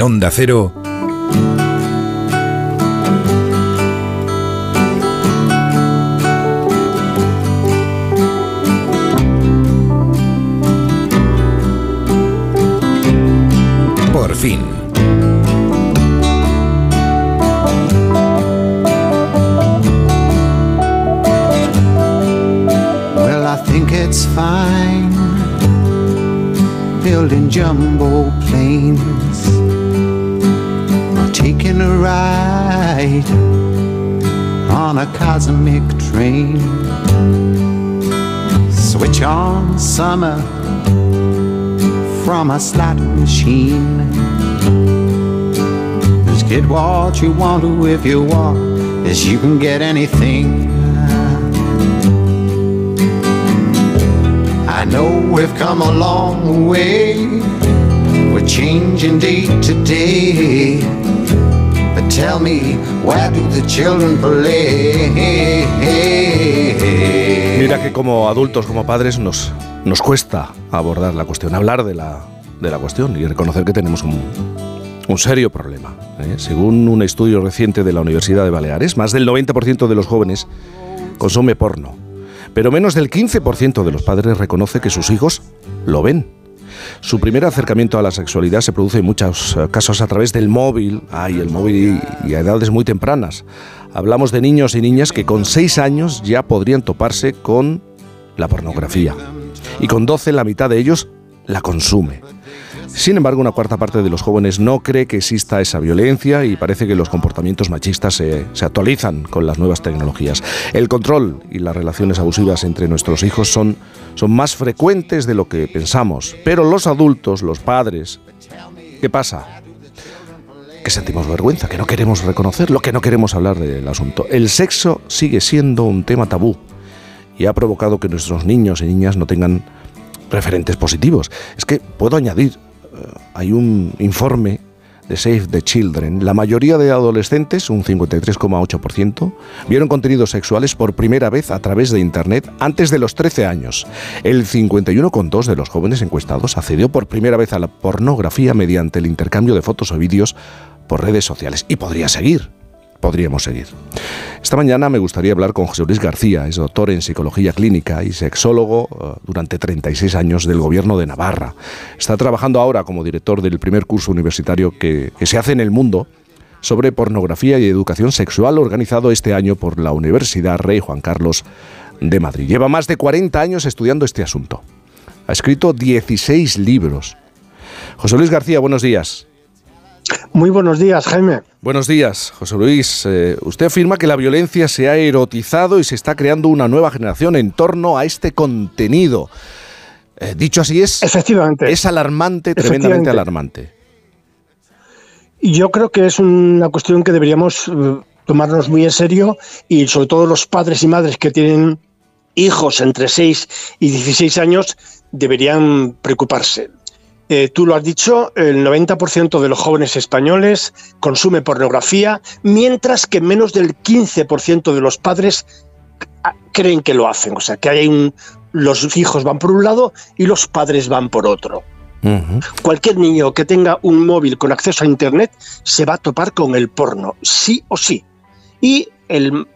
En Onda Cero. Por fin. Well, I think it's fine building jumbo cosmic train. Switch on summer from a slot machine. Just get what you want to if you want, as you can get anything. I know we've come a long way. We're changing day to day. Tell me, where do the children play? Mira que como adultos, como padres, nos, nos cuesta abordar la cuestión, hablar de la, de la cuestión y reconocer que tenemos un, un serio problema. ¿eh? Según un estudio reciente de la Universidad de Baleares, más del 90% de los jóvenes consume porno, pero menos del 15% de los padres reconoce que sus hijos lo ven. Su primer acercamiento a la sexualidad se produce en muchos eh, casos a través del móvil, ay, el móvil y a edades muy tempranas. Hablamos de niños y niñas que con 6 años ya podrían toparse con la pornografía. Y con 12 la mitad de ellos la consume. Sin embargo, una cuarta parte de los jóvenes no cree que exista esa violencia y parece que los comportamientos machistas se, se, actualizan con las nuevas tecnologías. El control y las relaciones abusivas entre nuestros hijos son, son más frecuentes de lo que pensamos, pero los adultos, los padres, ¿qué pasa? Que sentimos vergüenza, que no queremos reconocerlo, que no queremos hablar del asunto. El sexo sigue siendo un tema tabú y ha provocado que nuestros niños y niñas no tengan referentes positivos. Es que puedo añadir, hay un informe de Save the Children. La mayoría de adolescentes, un 53,8%, vieron contenidos sexuales por primera vez a través de Internet antes de los 13 años. El 51,2% de los jóvenes encuestados accedió por primera vez a la pornografía mediante el intercambio de fotos o vídeos por redes sociales. Y podría seguir podríamos seguir. Esta mañana me gustaría hablar con José Luis García, es doctor en psicología clínica y sexólogo uh, durante 36 años del gobierno de Navarra. Está trabajando ahora como director del primer curso universitario que, que se hace en el mundo sobre pornografía y educación sexual organizado este año por la Universidad Rey Juan Carlos de Madrid. Lleva más de 40 años estudiando este asunto. Ha escrito 16 libros. José Luis García, buenos días. Muy buenos días, Jaime. Buenos días, José Luis. Eh, usted afirma que la violencia se ha erotizado y se está creando una nueva generación en torno a este contenido. Eh, dicho así es, Efectivamente. es alarmante, tremendamente alarmante. Yo creo que es una cuestión que deberíamos uh, tomarnos muy en serio y sobre todo los padres y madres que tienen hijos entre 6 y 16 años deberían preocuparse. Eh, tú lo has dicho, el 90% de los jóvenes españoles consume pornografía, mientras que menos del 15% de los padres creen que lo hacen. O sea, que hay un, los hijos van por un lado y los padres van por otro. Uh -huh. Cualquier niño que tenga un móvil con acceso a Internet se va a topar con el porno, sí o sí. Y el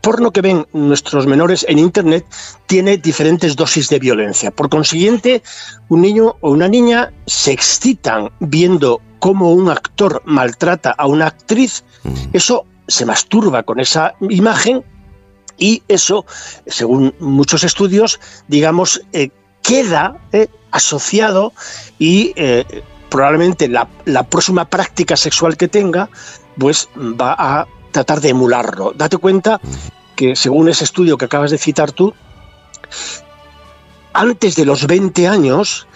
porno que ven nuestros menores en Internet tiene diferentes dosis de violencia. Por consiguiente, un niño o una niña se excitan viendo cómo un actor maltrata a una actriz, eso se masturba con esa imagen y eso, según muchos estudios, digamos, eh, queda eh, asociado y eh, probablemente la, la próxima práctica sexual que tenga, pues va a tratar de emularlo. Date cuenta que según ese estudio que acabas de citar tú, antes de los 20 años,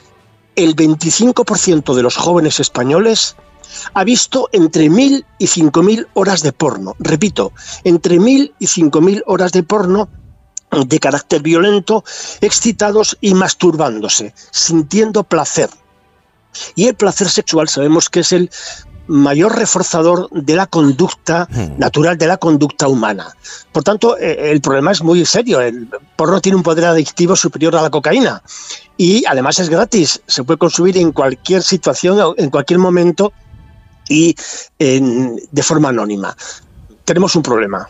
el 25% de los jóvenes españoles ha visto entre 1.000 y 5.000 horas de porno. Repito, entre 1.000 y 5.000 horas de porno de carácter violento, excitados y masturbándose, sintiendo placer. Y el placer sexual sabemos que es el mayor reforzador de la conducta natural, de la conducta humana. Por tanto, eh, el problema es muy serio. El porno tiene un poder adictivo superior a la cocaína y además es gratis. Se puede consumir en cualquier situación, en cualquier momento y de forma anónima. Tenemos un problema.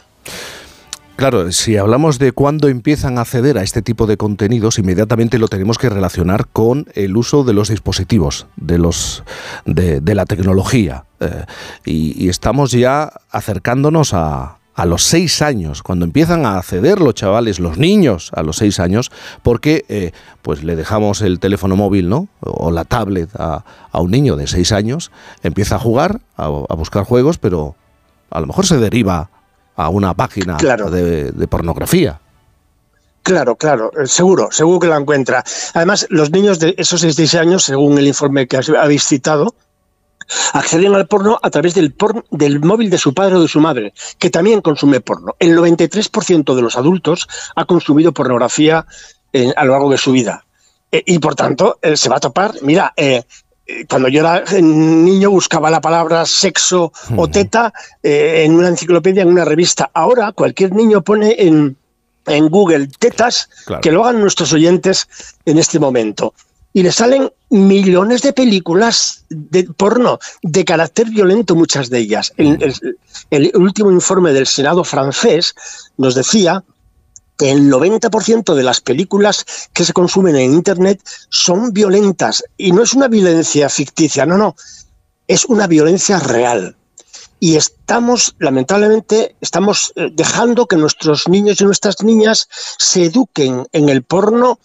Claro, si hablamos de cuándo empiezan a acceder a este tipo de contenidos, inmediatamente lo tenemos que relacionar con el uso de los dispositivos, de los de, la tecnología. Eh, y, estamos ya acercándonos a, a los seis años, cuando empiezan a acceder los chavales, los niños a los seis años, porque eh, pues le dejamos el teléfono móvil, ¿no? O la tablet a, un niño de seis años, empieza a jugar, a, buscar juegos, pero a lo mejor se deriva a una página de, pornografía. Claro, claro, eh, seguro, seguro que la encuentra. Además, los niños de esos 6 años, según el informe que habéis citado, acceden al porno a través del, del móvil de su padre o de su madre, que también consume porno. El 93% de los adultos ha consumido pornografía a lo largo de su vida. Eh, y por tanto, eh, se va a topar, mira, eh, cuando yo era niño buscaba la palabra sexo o teta eh, en una enciclopedia, en una revista. Ahora cualquier niño pone en, en Google tetas, que lo hagan nuestros oyentes en este momento. Y le salen millones de películas de porno de carácter violento, muchas de ellas. el último informe del Senado francés nos decía el 90% de las películas que se consumen en Internet son violentas. Y no es una violencia ficticia, no, no, es una violencia real. Y estamos, lamentablemente, estamos eh, dejando que nuestros niños y nuestras niñas se eduquen en el porno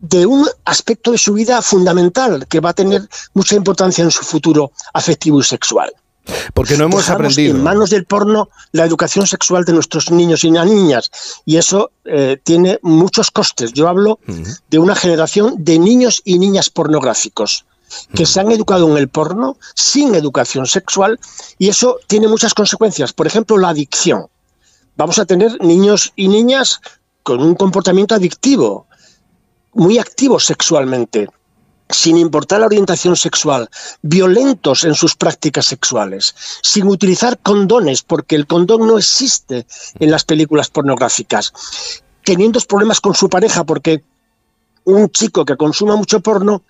de un aspecto de su vida fundamental que va a tener mucha importancia en su futuro afectivo y sexual. Porque no hemos aprendido. En manos del porno la educación sexual de nuestros niños y niñas. Y eso eh, tiene muchos costes. Yo hablo de una generación de niños y niñas pornográficos que se han educado en el porno sin educación sexual y eso tiene muchas consecuencias. Por ejemplo, la adicción. Vamos a tener niños y niñas con un comportamiento adictivo, muy activos sexualmente sin importar la orientación sexual, violentos en sus prácticas sexuales, sin utilizar condones, porque el condón no existe en las películas pornográficas, teniendo problemas con su pareja, porque un chico que consuma mucho porno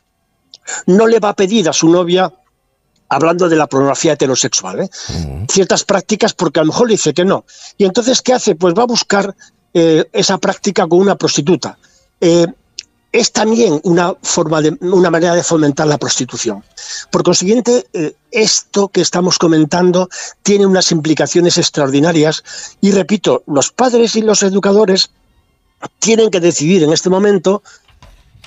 no le va a pedir a su novia hablando de la pornografía heterosexual, ¿eh? ciertas prácticas porque a lo mejor le dice que no. Y entonces, ¿qué hace? Pues va a buscar eh, esa práctica con una prostituta. Eh, es también una forma de una manera de fomentar la prostitución. Por consiguiente, eh, esto que estamos comentando tiene unas implicaciones extraordinarias y repito, los padres y los educadores tienen que decidir en este momento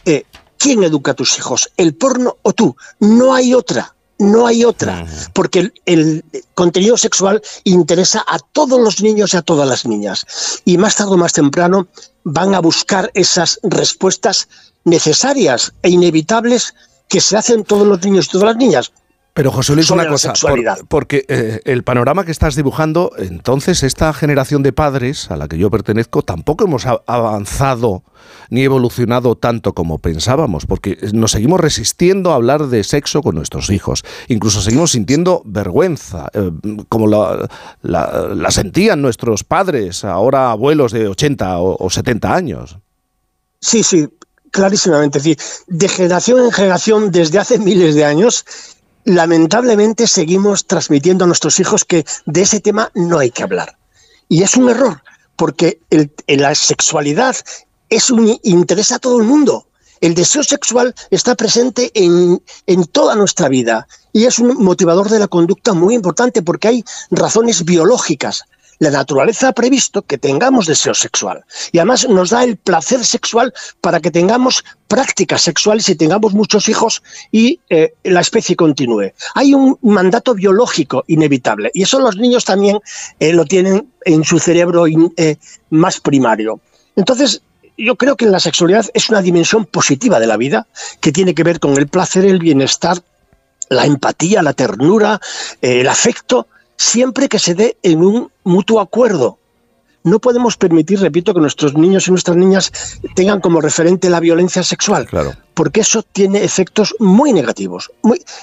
eh, quién educa a tus hijos, el porno o tú. No hay otra. No hay otra, porque el, contenido sexual interesa a todos los niños y a todas las niñas. Y más tarde o más temprano van a buscar esas respuestas necesarias e inevitables que se hacen todos los niños y todas las niñas. Pero José Luis, una cosa, porque eh, el panorama que estás dibujando, entonces esta generación de padres a la que yo pertenezco, tampoco hemos avanzado ni evolucionado tanto como pensábamos, porque nos seguimos resistiendo a hablar de sexo con nuestros hijos, incluso seguimos sintiendo vergüenza, eh, como la, sentían nuestros padres, ahora abuelos de 80 o, o 70 años. Sí, sí, clarísimamente. Es decir, de generación en generación, desde hace miles de años, lamentablemente seguimos transmitiendo a nuestros hijos que de ese tema no hay que hablar. Y es un error, porque la sexualidad es un, interesa a todo el mundo. El deseo sexual está presente en, en, toda nuestra vida y es un motivador de la conducta muy importante porque hay razones biológicas la naturaleza ha previsto que tengamos deseo sexual y además nos da el placer sexual para que tengamos prácticas sexuales y tengamos muchos hijos y eh, la especie continúe. Hay un mandato biológico inevitable y eso los niños también eh, lo tienen en su cerebro eh, más primario. Entonces, yo creo que la sexualidad es una dimensión positiva de la vida que tiene que ver con el placer, el bienestar, la empatía, la ternura, el afecto, siempre que se dé en un mutuo acuerdo. No podemos permitir, repito, que nuestros niños y nuestras niñas tengan como referente la violencia sexual, claro. porque eso tiene efectos muy negativos.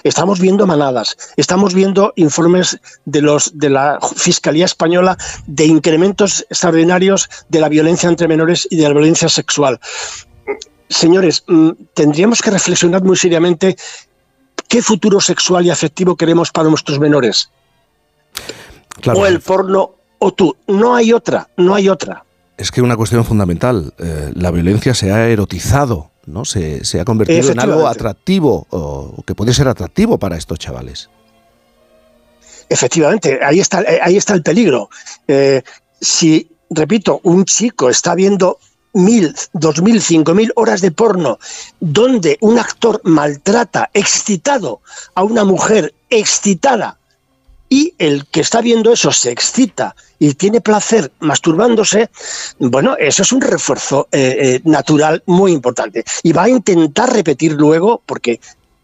estamos viendo manadas, estamos viendo informes de, los, de la Fiscalía Española de incrementos extraordinarios de la violencia entre menores y de la violencia sexual. Señores, mm, tendríamos que reflexionar muy seriamente ¿Qué futuro sexual y afectivo queremos para nuestros menores? Claro. O el porno o tú. No hay otra, no hay otra. Es que una cuestión fundamental, eh, la violencia se ha erotizado, ¿no? Se, se ha convertido en algo atractivo, o que puede ser atractivo para estos chavales. Efectivamente, ahí está, eh, ahí está el peligro. Eh, si, repito, un chico está viendo mil, dos mil, cinco mil horas de porno donde un actor maltrata, excitado a una mujer excitada y el que está viendo eso se excita y tiene placer masturbándose, bueno, eso es un refuerzo eh, eh, natural muy importante. Y va a intentar repetir luego, porque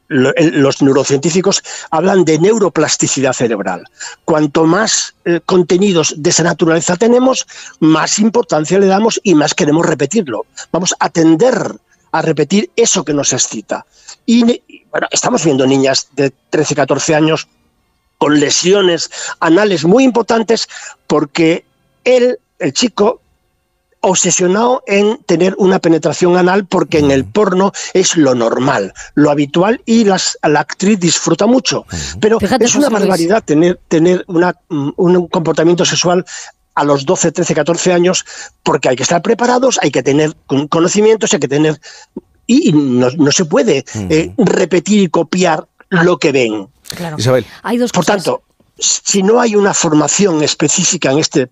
los neurocientíficos hablan de neuroplasticidad cerebral. Cuanto más eh, contenidos de esa naturaleza tenemos, más importancia le damos y más queremos repetirlo. Vamos a tender a repetir eso que nos excita. Y, y, bueno, estamos viendo niñas de 13, 14 años con lesiones anales muy importantes porque él, el chico, obsesionado en tener una penetración anal porque en el porno es lo normal, lo habitual y las, la actriz disfruta mucho. Pero Fíjate, es una José Luis. barbaridad tener, tener una, mm, un comportamiento sexual a los 12, 13, 14 años porque hay que estar preparados, hay que tener con- conocimientos, hay que tener... Y y no, no se puede eh, repetir y copiar lo que ven. Claro. Isabel, Hay dos Por cosas. tanto, si no hay una formación específica en este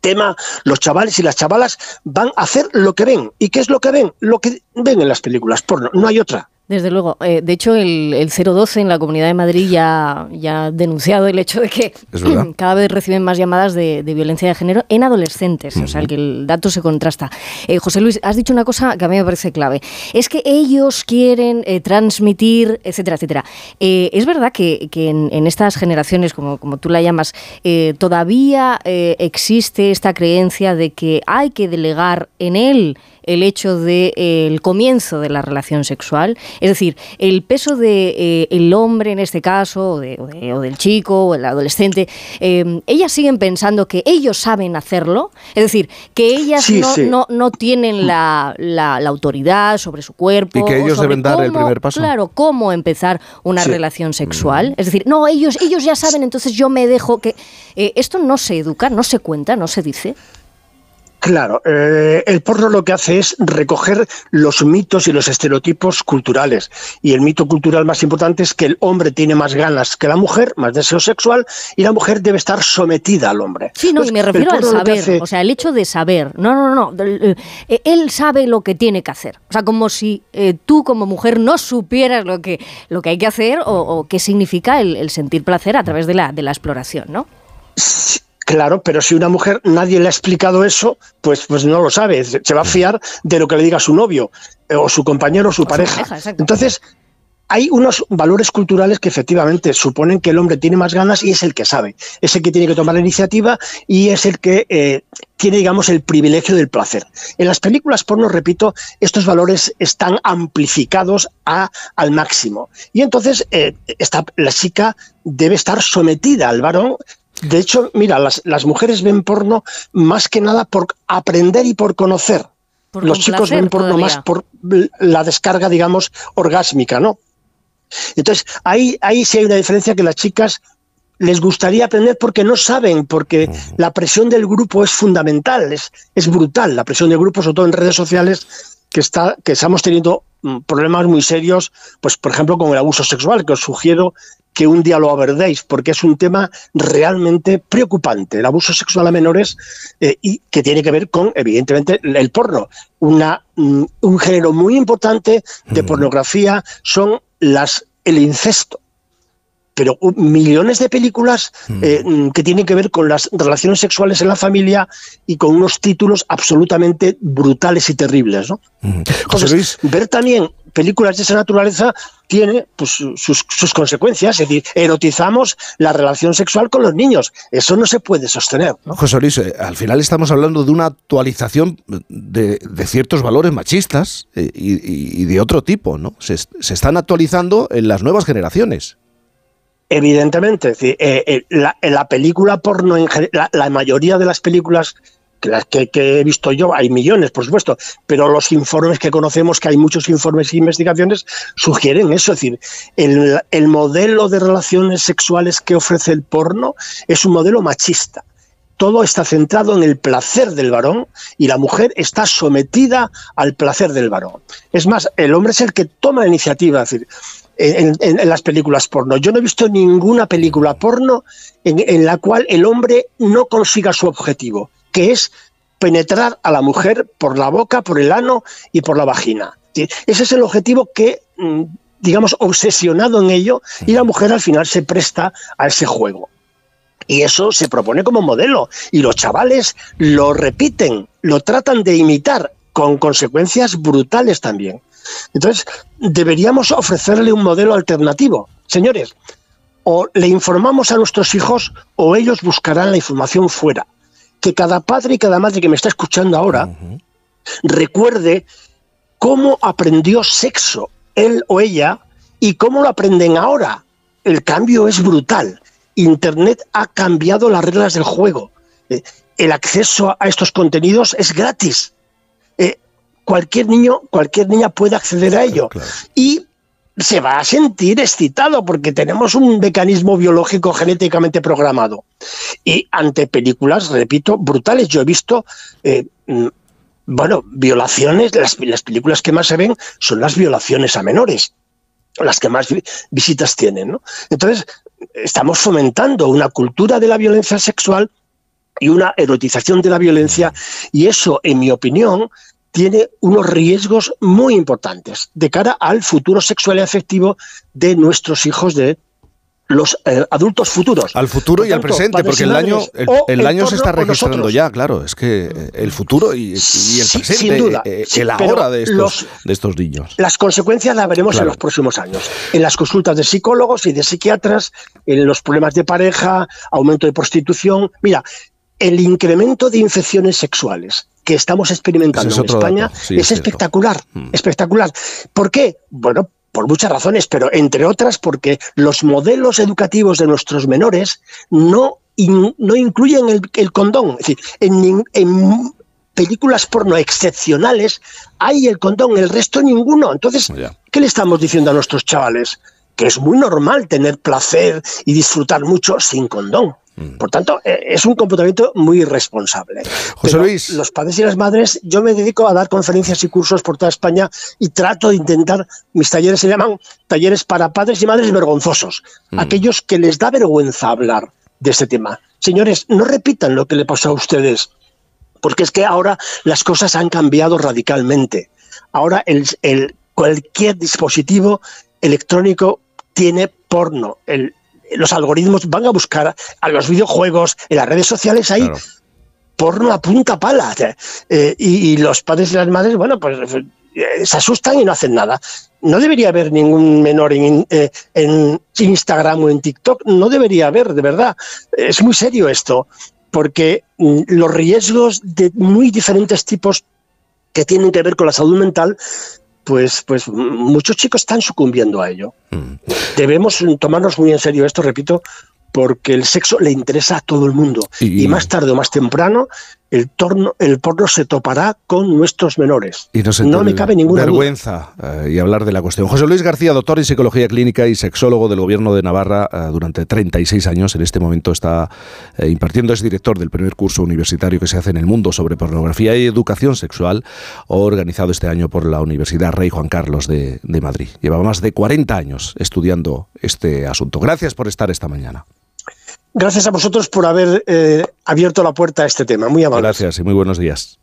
tema, los chavales y las chavalas van a hacer lo que ven. ¿Y qué es lo que ven? Lo que ven en las películas porno. No hay otra. Desde luego. Eh, de hecho, el, el 012 en la Comunidad de Madrid ya, ya ha denunciado el hecho de que cada vez reciben más llamadas de, de violencia de género en adolescentes. O sea, que el dato se contrasta. Eh, José Luis, has dicho una cosa que a mí me parece clave. Es que ellos quieren eh, transmitir, etcétera, etcétera. Es verdad que, que en, en estas generaciones, como, como tú la llamas, todavía existe esta creencia de que hay que delegar en él el hecho del de, eh, comienzo de la relación sexual. Es decir, el peso del de, eh, el hombre en este caso, o, de, o, de, o, del chico, o el adolescente, eh, ellas siguen pensando que ellos saben hacerlo. Es decir, que ellas Sí, no, sí. no, no tienen la, la, la autoridad sobre su cuerpo. Y que ellos o sobre deben dar cómo, el primer paso. Claro, cómo empezar una Sí. relación sexual. Es decir, no, ellos, ellos ya saben, entonces yo me dejo que... eh, esto no se educa, no se cuenta, no se dice. Claro, eh, el porno lo que hace es recoger los mitos y los estereotipos culturales. Y el mito cultural más importante es que el hombre tiene más ganas que la mujer, más deseo sexual, y la mujer debe estar sometida al hombre. Sí, no, Entonces, y me refiero al saber, hace- o sea, el hecho de saber. No, no, no, no, eh, eh, él sabe lo que tiene que hacer. O sea, como si eh, tú como mujer no supieras lo que, lo que hay que hacer o, o qué significa el, el sentir placer a través de la, de la exploración, ¿no? Claro, pero si una mujer nadie le ha explicado eso, pues, pues no lo sabe. Se va a fiar de lo que le diga su novio, eh, o su compañero o su O su pareja. Entonces, hay unos valores culturales que efectivamente suponen que el hombre tiene más ganas y es el que sabe. Es el que tiene que tomar la iniciativa y es el que eh, tiene, digamos, el privilegio del placer. En las películas porno, repito, estos valores están amplificados a, al máximo. Y entonces eh, esta, la chica debe estar sometida al varón de hecho, mira, las, las, mujeres ven porno más que nada por aprender y por conocer. Por Los chicos ven porno todavía. más por la descarga, digamos, orgásmica, ¿no? Entonces, ahí, ahí sí hay una diferencia que las chicas les gustaría aprender porque no saben, porque uh -huh. la presión del grupo es fundamental, es, es brutal, la presión del grupo, sobre todo en redes sociales, que, está, que estamos teniendo mm, problemas muy serios, pues por ejemplo con el abuso sexual, que os sugiero que un día lo abordéis, porque es un tema realmente preocupante, el abuso sexual a menores, eh, y que tiene que ver con, evidentemente, el porno. Una, mm, un género muy importante de pornografía son las, el incesto. Pero uh, millones de películas eh, que tienen que ver con las relaciones sexuales en la familia y con unos títulos absolutamente brutales y terribles. ¿no? Entonces, Luis. ver también películas de esa naturaleza tiene pues, sus, sus, consecuencias, es decir, erotizamos la relación sexual con los niños. Eso no se puede sostener. ¿no? José Luis, eh, al final estamos hablando de una actualización de, de ciertos valores machistas eh, y, y, de otro tipo, ¿no? Se, se, están actualizando en las nuevas generaciones. Evidentemente, es decir, eh, la, la, película porno, en, la, la mayoría de las películas que las que, he visto yo, hay millones, por supuesto, pero los informes que conocemos, que hay muchos informes e investigaciones, sugieren eso. Es decir, el, el modelo de relaciones sexuales que ofrece el porno es un modelo machista todo está centrado en el placer del varón y la mujer está sometida al placer del varón. Es más, el hombre es el que toma la iniciativa, es decir, en, las películas porno. Yo no he visto ninguna película porno en, la cual el hombre no consiga su objetivo, que es penetrar a la mujer por la boca, por el ano y por la vagina. Ese es el objetivo que, mm, digamos, obsesionado en ello y la mujer al final se presta a ese juego. Y eso se propone como modelo. Y los chavales lo repiten, lo tratan de imitar con consecuencias brutales también. Entonces, deberíamos ofrecerle un modelo alternativo. Señores, o le informamos a nuestros hijos o ellos buscarán la información fuera. Que cada padre y cada madre que me está escuchando ahora recuerde cómo aprendió sexo él o ella y cómo lo aprenden ahora. El cambio es brutal. Internet ha cambiado las reglas del juego. Eh, el acceso a estos contenidos es gratis cualquier niño, cualquier niña puede acceder a ello. Y se va a sentir excitado porque tenemos un mecanismo biológico genéticamente programado. Y ante películas, repito, brutales, yo he visto, eh, mm, bueno, violaciones, las, las, películas que más se ven son las violaciones a menores, las que más visitas tienen. ¿no? Entonces, estamos fomentando una cultura de la violencia sexual y una erotización de la violencia, y eso, en mi opinión, tiene unos riesgos muy importantes de cara al futuro sexual y afectivo de nuestros hijos de los eh, adultos futuros. Al futuro y al presente, porque el año, el, año se está registrando ya, claro. Es que eh, el futuro y, el presente, sin duda, eh, el ahora de estos, de estos niños. Las consecuencias las veremos en los próximos años. En las consultas de psicólogos y de psiquiatras, en los problemas de pareja, aumento de prostitución. Mira, el incremento de infecciones sexuales que estamos experimentando en España es espectacular, mm. espectacular. ¿Por qué? Bueno, por muchas razones, pero entre otras porque los modelos educativos de nuestros menores no, no incluyen el, condón. Es decir, en, en, películas porno excepcionales hay el condón, el resto ninguno. Entonces, ¿qué le estamos diciendo a nuestros chavales? Que es muy normal tener placer y disfrutar mucho sin condón. Mm. Por tanto, eh, es un comportamiento muy irresponsable. José Luis. Los padres y las madres, yo me dedico a dar conferencias y cursos por toda España y trato de intentar, mis talleres se llaman talleres para padres y madres vergonzosos, mm. aquellos que les da vergüenza hablar de este tema. Señores, no repitan lo que le pasó a ustedes, porque es que ahora las cosas han cambiado radicalmente. Ahora el, cualquier dispositivo electrónico tiene porno. El, los algoritmos van a buscar a los videojuegos, en las redes sociales hay porno a punta pala. Eh, y, los padres y las madres, bueno, pues eh, se asustan y no hacen nada. No debería haber ningún menor en, eh, en, Instagram o en TikTok, no debería haber, de verdad. Es muy serio esto, porque mm, los riesgos de muy diferentes tipos que tienen que ver con la salud mental pues, pues muchos chicos están sucumbiendo a ello. Mm. Debemos tomarnos muy en serio esto, repito, porque el sexo le interesa a todo el mundo. y más tarde o más temprano el, torno, el porno se topará con nuestros menores. Y no, me cabe ninguna vergüenza eh, y hablar de la cuestión. José Luis García, doctor en psicología clínica y sexólogo del Gobierno de Navarra eh, durante 36 años. En este momento está eh, impartiendo, es director del primer curso universitario que se hace en el mundo sobre pornografía y educación sexual, organizado este año por la Universidad Rey Juan Carlos de, de Madrid. Lleva más de 40 años estudiando este asunto. Gracias por estar esta mañana. Gracias a vosotros por haber eh, abierto la puerta a este tema. Muy amable. Gracias y muy buenos días.